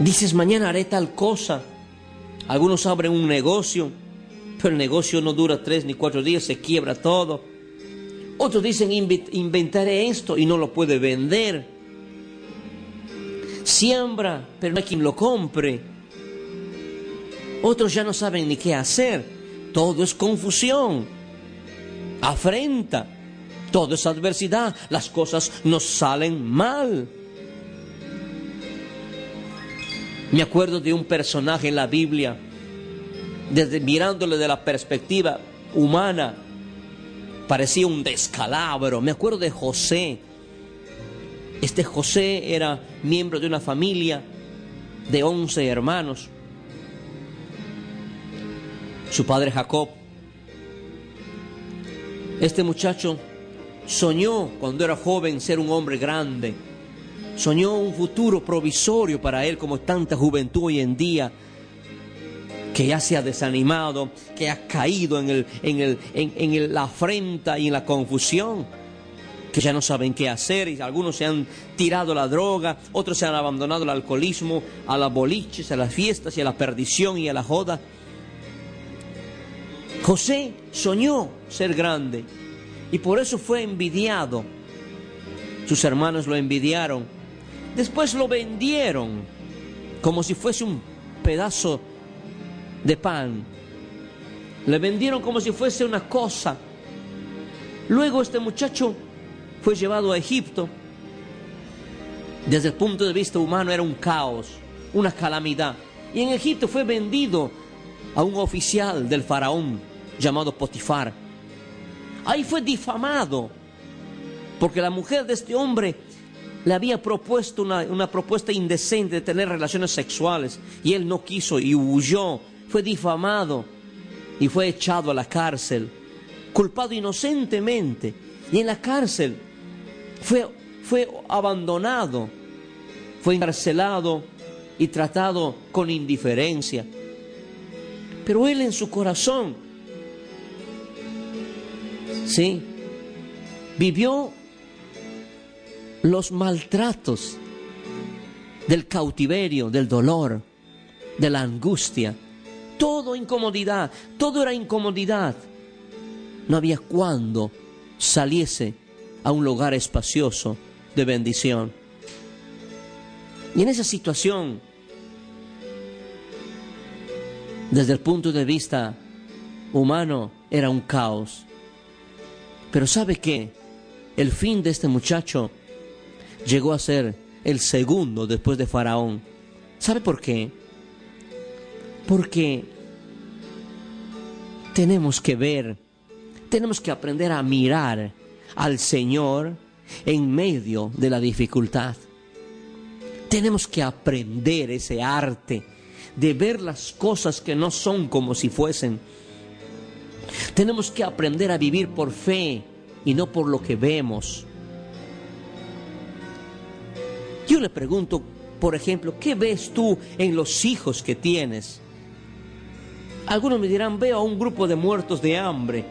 Dices, mañana haré tal cosa. Algunos abren un negocio, pero el negocio no dura tres ni cuatro días, se quiebra todo. Otros dicen, "Invi- inventaré esto y no lo puede vender. Siembra, pero no hay quien lo compre. Otros ya no saben ni qué hacer. Todo es confusión, afrenta, todo es adversidad. Las cosas nos salen mal. Me acuerdo de un personaje en la Biblia, desde mirándole de la perspectiva humana, parecía un descalabro. Me acuerdo de José. Este José era miembro de una familia de 11 hermanos. Su padre Jacob. Este muchacho soñó cuando era joven ser un hombre grande. Soñó un futuro provisorio para él como tanta juventud hoy en día que ya se ha desanimado, que ha caído en, el, en, el, en, el- la afrenta y en la confusión, que ya no saben qué hacer y algunos se han tirado la droga, otros se han abandonado al alcoholismo, a las boliches, a las fiestas y a la perdición y a la joda. José soñó ser grande y por eso fue envidiado. Sus hermanos lo envidiaron. Después lo vendieron como si fuese un pedazo de pan. Le vendieron como si fuese una cosa. Luego este muchacho fue llevado a Egipto. Desde el punto de vista humano era un caos, una calamidad. Y en Egipto fue vendido a un oficial del faraón llamado Potifar. Ahí fue difamado porque la mujer de este hombre le había propuesto una, una propuesta indecente de tener relaciones sexuales y él no quiso y huyó, fue difamado y fue echado a la cárcel, culpado inocentemente. Y en la cárcel fue, fue abandonado, fue encarcelado y tratado con indiferencia. Pero él en su corazón, sí, vivió los maltratos del cautiverio, del dolor, de la angustia. Todo incomodidad, todo era incomodidad. No había cuando saliese a un lugar espacioso de bendición. Y en esa situación, desde el punto de vista humano, era un caos. Pero ¿sabe qué? El fin de este muchacho llegó a ser el segundo después de Faraón. ¿Sabe por qué? Porque tenemos que ver, tenemos que aprender a mirar al Señor en medio de la dificultad. Tenemos que aprender ese arte de ver las cosas que no son como si fuesen. Tenemos que aprender a vivir por fe y no por lo que vemos. Yo le pregunto, por ejemplo, ¿qué ves tú en los hijos que tienes? Algunos me dirán, veo a un grupo de muertos de hambre.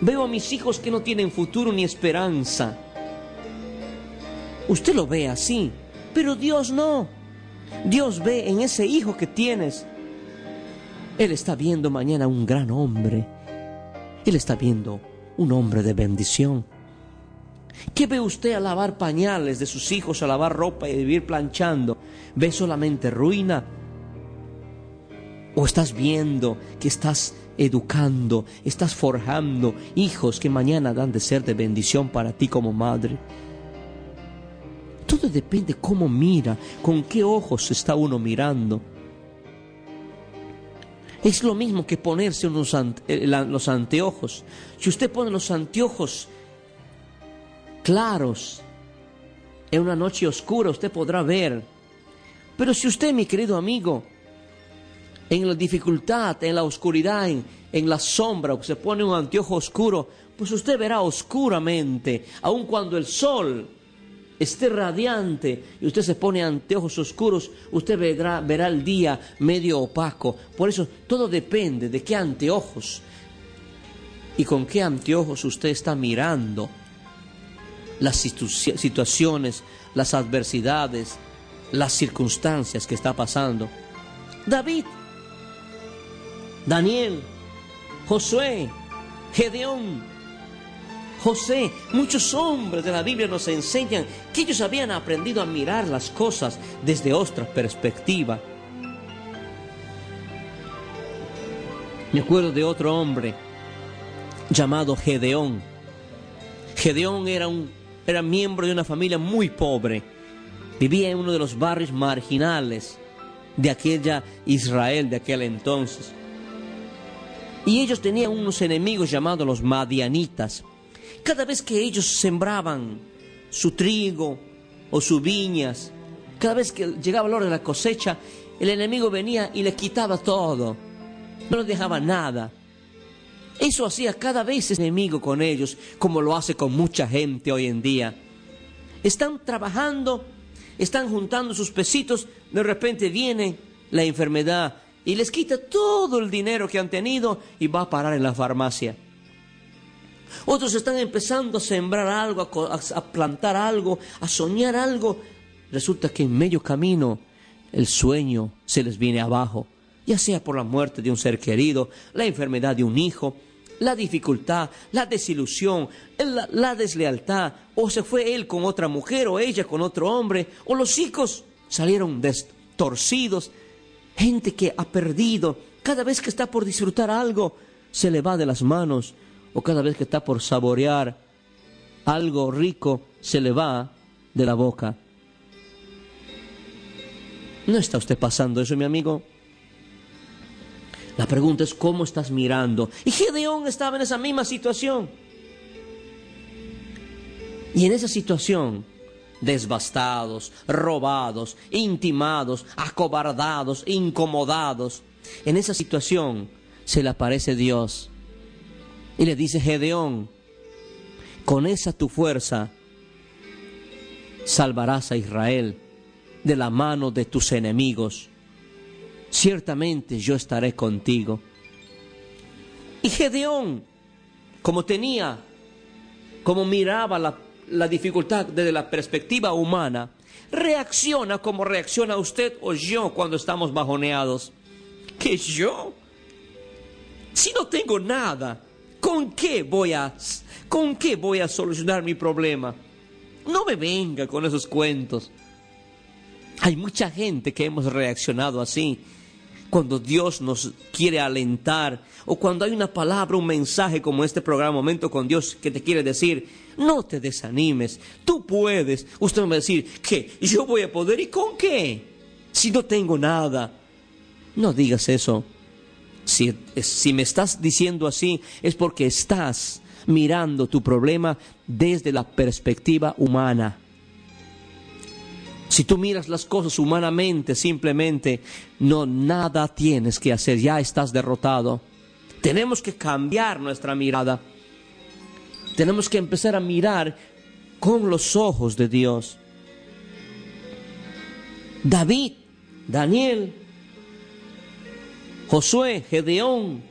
Veo a mis hijos que no tienen futuro ni esperanza. Usted lo ve así, pero Dios no. Dios ve en ese hijo que tienes. Él está viendo mañana un gran hombre. Él está viendo un hombre de bendición. ¿Qué ve usted a lavar pañales de sus hijos, a lavar ropa y vivir planchando? ¿Ve solamente ruina? ¿O estás viendo que estás educando, estás forjando hijos que mañana dan de ser de bendición para ti como madre? Todo depende cómo mira, con qué ojos está uno mirando. Es lo mismo que ponerse unos eh, los anteojos. Si usted pone los anteojos claros en una noche oscura, usted podrá ver. Pero si usted, mi querido amigo, en la dificultad, en la oscuridad, en, en la sombra, se pone un anteojo oscuro, pues usted verá oscuramente, aun cuando el sol esté radiante y usted se pone anteojos oscuros, usted verá, verá el día medio opaco. Por eso todo depende de qué anteojos y con qué anteojos usted está mirando las situaciones, las adversidades, las circunstancias que está pasando. David, Daniel, Josué, Gedeón, José, muchos hombres de la Biblia nos enseñan que ellos habían aprendido a mirar las cosas desde otra perspectiva. Me acuerdo de otro hombre llamado Gedeón. Gedeón era un era miembro de una familia muy pobre. Vivía en uno de los barrios marginales de aquella Israel de aquel entonces. Y ellos tenían unos enemigos llamados los madianitas. Cada vez que ellos sembraban su trigo o sus viñas, cada vez que llegaba la hora de la cosecha, el enemigo venía y le quitaba todo. No les dejaba nada. Eso hacía cada vez enemigo con ellos, como lo hace con mucha gente hoy en día. Están trabajando, están juntando sus pesitos, de repente viene la enfermedad y les quita todo el dinero que han tenido y va a parar en la farmacia. Otros están empezando a sembrar algo, a, plantar algo, a soñar algo. Resulta que en medio camino el sueño se les viene abajo, ya sea por la muerte de un ser querido, la enfermedad de un hijo, la dificultad, la desilusión, la, deslealtad, o se fue él con otra mujer, o ella con otro hombre, o los hijos salieron torcidos, gente que ha perdido, cada vez que está por disfrutar algo, se le va de las manos, o cada vez que está por saborear algo rico, se le va de la boca. ¿No está usted pasando eso, mi amigo? La pregunta cómo estás mirando. Y Gedeón estaba en esa misma situación. Y en esa situación, desbastados, robados, intimados, acobardados, incomodados, en esa situación se le aparece Dios y le dice, Gedeón, con esa tu fuerza salvarás a Israel de la mano de tus enemigos. Ciertamente yo estaré contigo. Y Gedeón, como tenía, como miraba la, la dificultad desde la perspectiva humana, reacciona como reacciona usted o yo cuando estamos bajoneados. ¿Que yo? Si no tengo nada, ¿Con qué voy a, con qué voy a solucionar mi problema? No me venga con esos cuentos. Hay mucha gente que hemos reaccionado así cuando Dios nos quiere alentar o cuando hay una palabra, un mensaje como este programa Momento con Dios que te quiere decir, no te desanimes, tú puedes. Usted me va a decir, ¿qué? ¿Yo voy a poder? ¿Y con qué? Si no tengo nada. No digas eso. Si, me estás diciendo así es porque estás mirando tu problema desde la perspectiva humana. Si tú miras las cosas humanamente, simplemente no nada tienes que hacer, ya estás derrotado. Tenemos que cambiar nuestra mirada. Tenemos que empezar a mirar con los ojos de Dios. David, Daniel, Josué, Gedeón,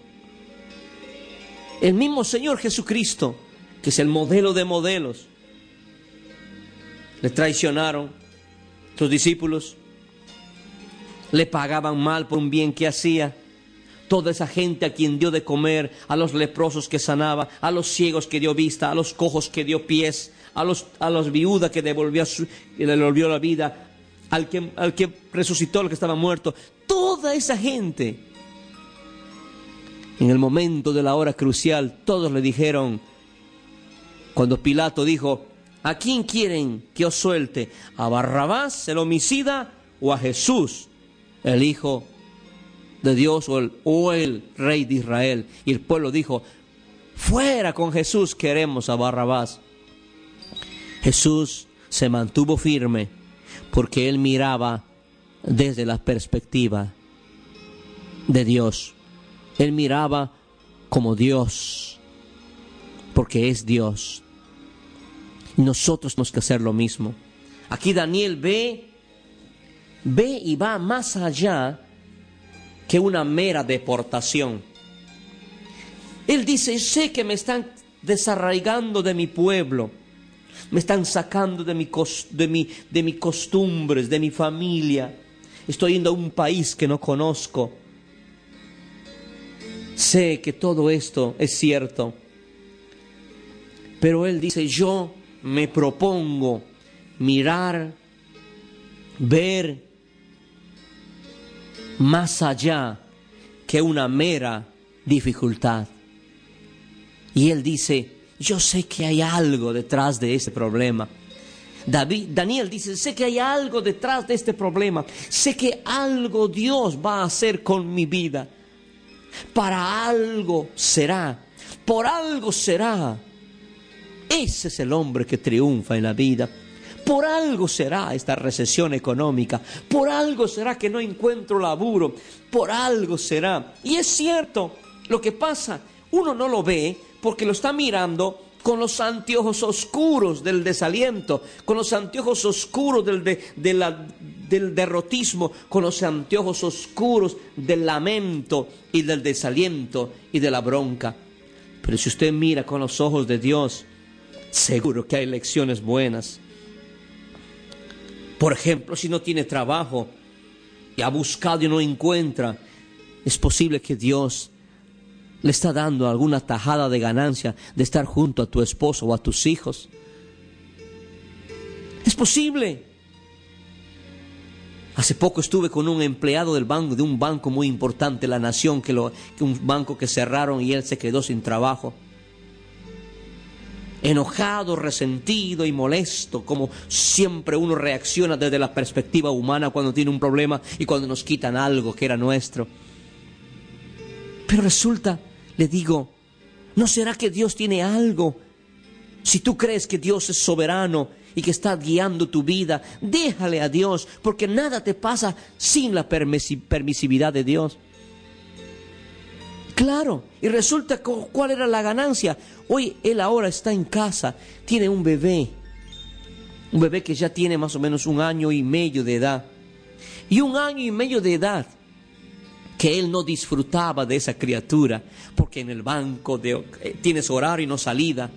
el mismo Señor Jesucristo, que es el modelo de modelos. Le traicionaron sus discípulos, le pagaban mal por un bien que hacía. Toda esa gente a quien dio de comer, a los leprosos que sanaba, a los ciegos que dio vista, a los cojos que dio pies, a los, a los viudas que devolvió, le devolvió la vida, al que, al que resucitó al que estaba muerto. Toda esa gente en el momento de la hora crucial, todos le dijeron, cuando Pilato dijo, ¿a quién quieren que os suelte? ¿A Barrabás, el homicida, o a Jesús, el hijo de Dios o el, o el rey de Israel. Y el pueblo dijo, fuera con Jesús, queremos a Barrabás. Jesús se mantuvo firme porque él miraba desde la perspectiva de Dios. Él miraba como Dios, porque es Dios. Nosotros tenemos que hacer lo mismo. Aquí Daniel ve, ve y va más allá que una mera deportación. Él dice, sé que me están desarraigando de mi pueblo, me están sacando de mi, de mi, de mis costumbres, de mi familia. Estoy yendo a un país que no conozco. Sé que todo esto es cierto. Pero él dice, yo me propongo mirar, ver más allá que una mera dificultad. Y él dice, yo sé que hay algo detrás de este problema. David, Daniel dice, sé que hay algo detrás de este problema. Sé que algo Dios va a hacer con mi vida. Para algo será. Por algo será. Ese es el hombre que triunfa en la vida. Por algo será esta recesión económica, por algo será que no encuentro laburo, por algo será. Y es cierto, lo que pasa, uno no lo ve porque lo está mirando con los anteojos oscuros del desaliento, con los anteojos oscuros del, del derrotismo, con los anteojos oscuros del lamento y del desaliento y de la bronca. Pero si usted mira con los ojos de Dios, seguro que hay lecciones buenas. Por ejemplo, si no tiene trabajo y ha buscado y no encuentra, es posible que Dios le está dando alguna tajada de ganancia de estar junto a tu esposo o a tus hijos. Es posible. Hace poco estuve con un empleado del banco, de un banco muy importante, la Nación, que, lo, que un banco que cerraron y él se quedó sin trabajo enojado, resentido y molesto, como siempre uno reacciona desde la perspectiva humana cuando tiene un problema y cuando nos quitan algo que era nuestro. Pero resulta, le digo, ¿no será que Dios tiene algo? Si tú crees que Dios es soberano y que está guiando tu vida, déjale a Dios, porque nada te pasa sin la permisividad de Dios. Claro, y resulta cuál era la ganancia. Hoy él ahora está en casa, tiene un bebé, un bebé que ya tiene más o menos un año y medio de edad. Y un año y medio de edad que él no disfrutaba de esa criatura, porque en el banco de, eh, tienes horario y no salida.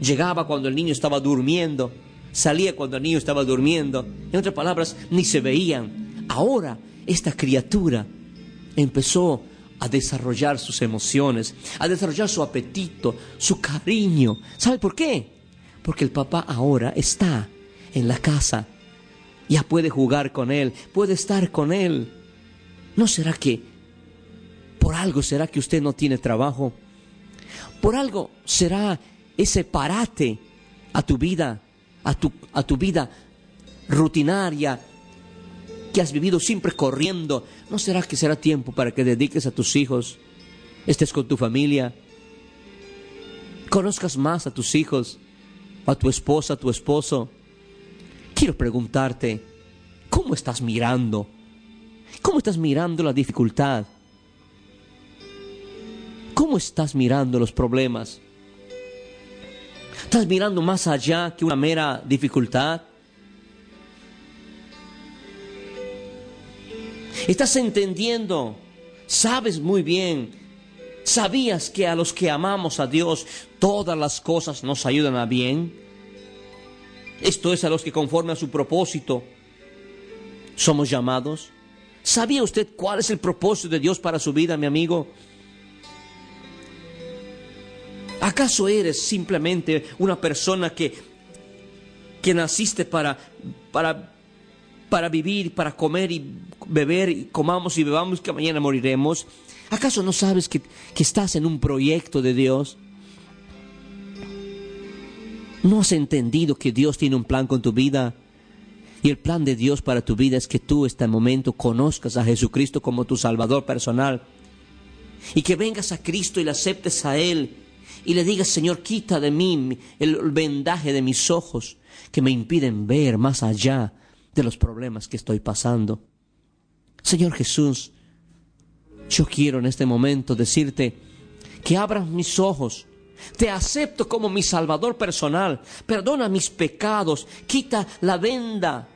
Llegaba cuando el niño estaba durmiendo, salía cuando el niño estaba durmiendo. En otras palabras, ni se veían. Ahora esta criatura empezó a desarrollar sus emociones, a desarrollar su apetito, su cariño. ¿Sabe por qué? Porque el papá ahora está en la casa. Ya puede jugar con él, puede estar con él. ¿No será que por algo será que usted no tiene trabajo? Por algo será ese parate a tu vida, a tu, a tu vida rutinaria, que has vivido siempre corriendo, ¿no será que será tiempo para que dediques a tus hijos, estés con tu familia, conozcas más a tus hijos, a tu esposa, a tu esposo? Quiero preguntarte, ¿cómo estás mirando? ¿Cómo estás mirando la dificultad? ¿Cómo estás mirando los problemas? ¿Estás mirando más allá que una mera dificultad? Estás entendiendo, sabes muy bien, sabías que a los que amamos a Dios todas las cosas nos ayudan a bien. Esto es a los que conforme a su propósito somos llamados. ¿Sabía usted cuál es el propósito de Dios para su vida, mi amigo? ¿Acaso eres simplemente una persona que, que naciste para, para para vivir, para comer y beber, y comamos y bebamos, que mañana moriremos? ¿Acaso no sabes que, que estás en un proyecto de Dios? ¿No has entendido que Dios tiene un plan con tu vida? Y el plan de Dios para tu vida es que tú este momento conozcas a Jesucristo como tu Salvador personal. Y que vengas a Cristo y le aceptes a Él. Y le digas, Señor, quita de mí el vendaje de mis ojos que me impiden ver más allá de los problemas que estoy pasando. Señor Jesús, yo quiero en este momento decirte que abras mis ojos. Te acepto como mi Salvador personal. Perdona mis pecados. Quita la venda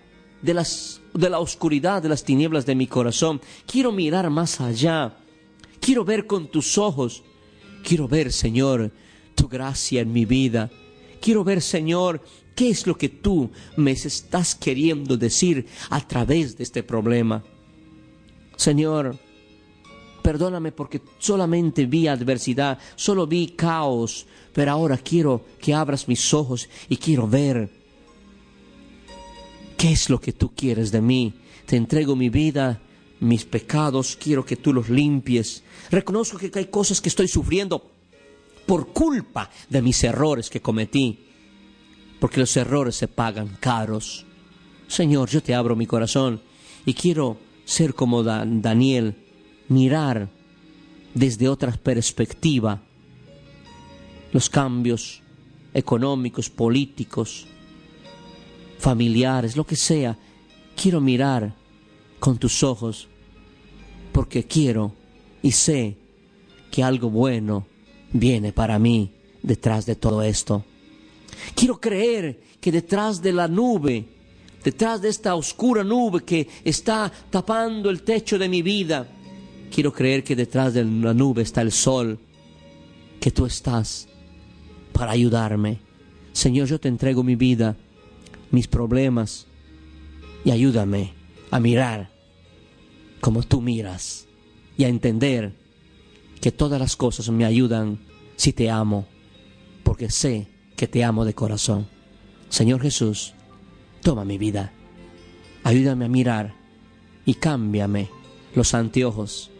de, las, de la oscuridad, de las tinieblas de mi corazón. Quiero mirar más allá. Quiero ver con tus ojos. Quiero ver, Señor, tu gracia en mi vida. Quiero ver, Señor, qué es lo que tú me estás queriendo decir a través de este problema. Señor, perdóname porque solamente vi adversidad, solo vi caos, pero ahora quiero que abras mis ojos y quiero ver qué es lo que tú quieres de mí. Te entrego mi vida, mis pecados, quiero que tú los limpies. Reconozco que hay cosas que estoy sufriendo por culpa de mis errores que cometí, porque los errores se pagan caros. Señor, yo te abro mi corazón y quiero ser como Daniel, mirar desde otra perspectiva los cambios económicos, políticos, familiares, lo que sea. Quiero mirar con tus ojos porque quiero y sé que algo bueno viene para mí detrás de todo esto. Quiero creer que detrás de la nube detrás de esta oscura nube que está tapando el techo de mi vida, quiero creer que detrás de la nube está el sol, que tú estás para ayudarme. Señor, yo te entrego mi vida, mis problemas, y ayúdame a mirar como tú miras y a entender que todas las cosas me ayudan si te amo, porque sé que te amo de corazón. Señor Jesús, Toma mi vida. Ayúdame a mirar y cámbiame los anteojos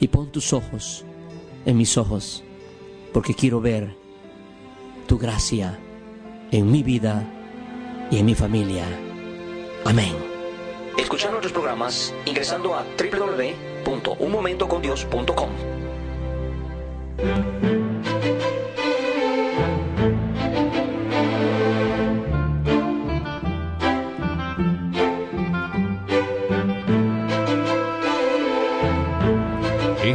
y pon tus ojos en mis ojos porque quiero ver tu gracia en mi vida y en mi familia. Amén. Escuchar nuestros programas ingresando a www.unmomentocondios.com.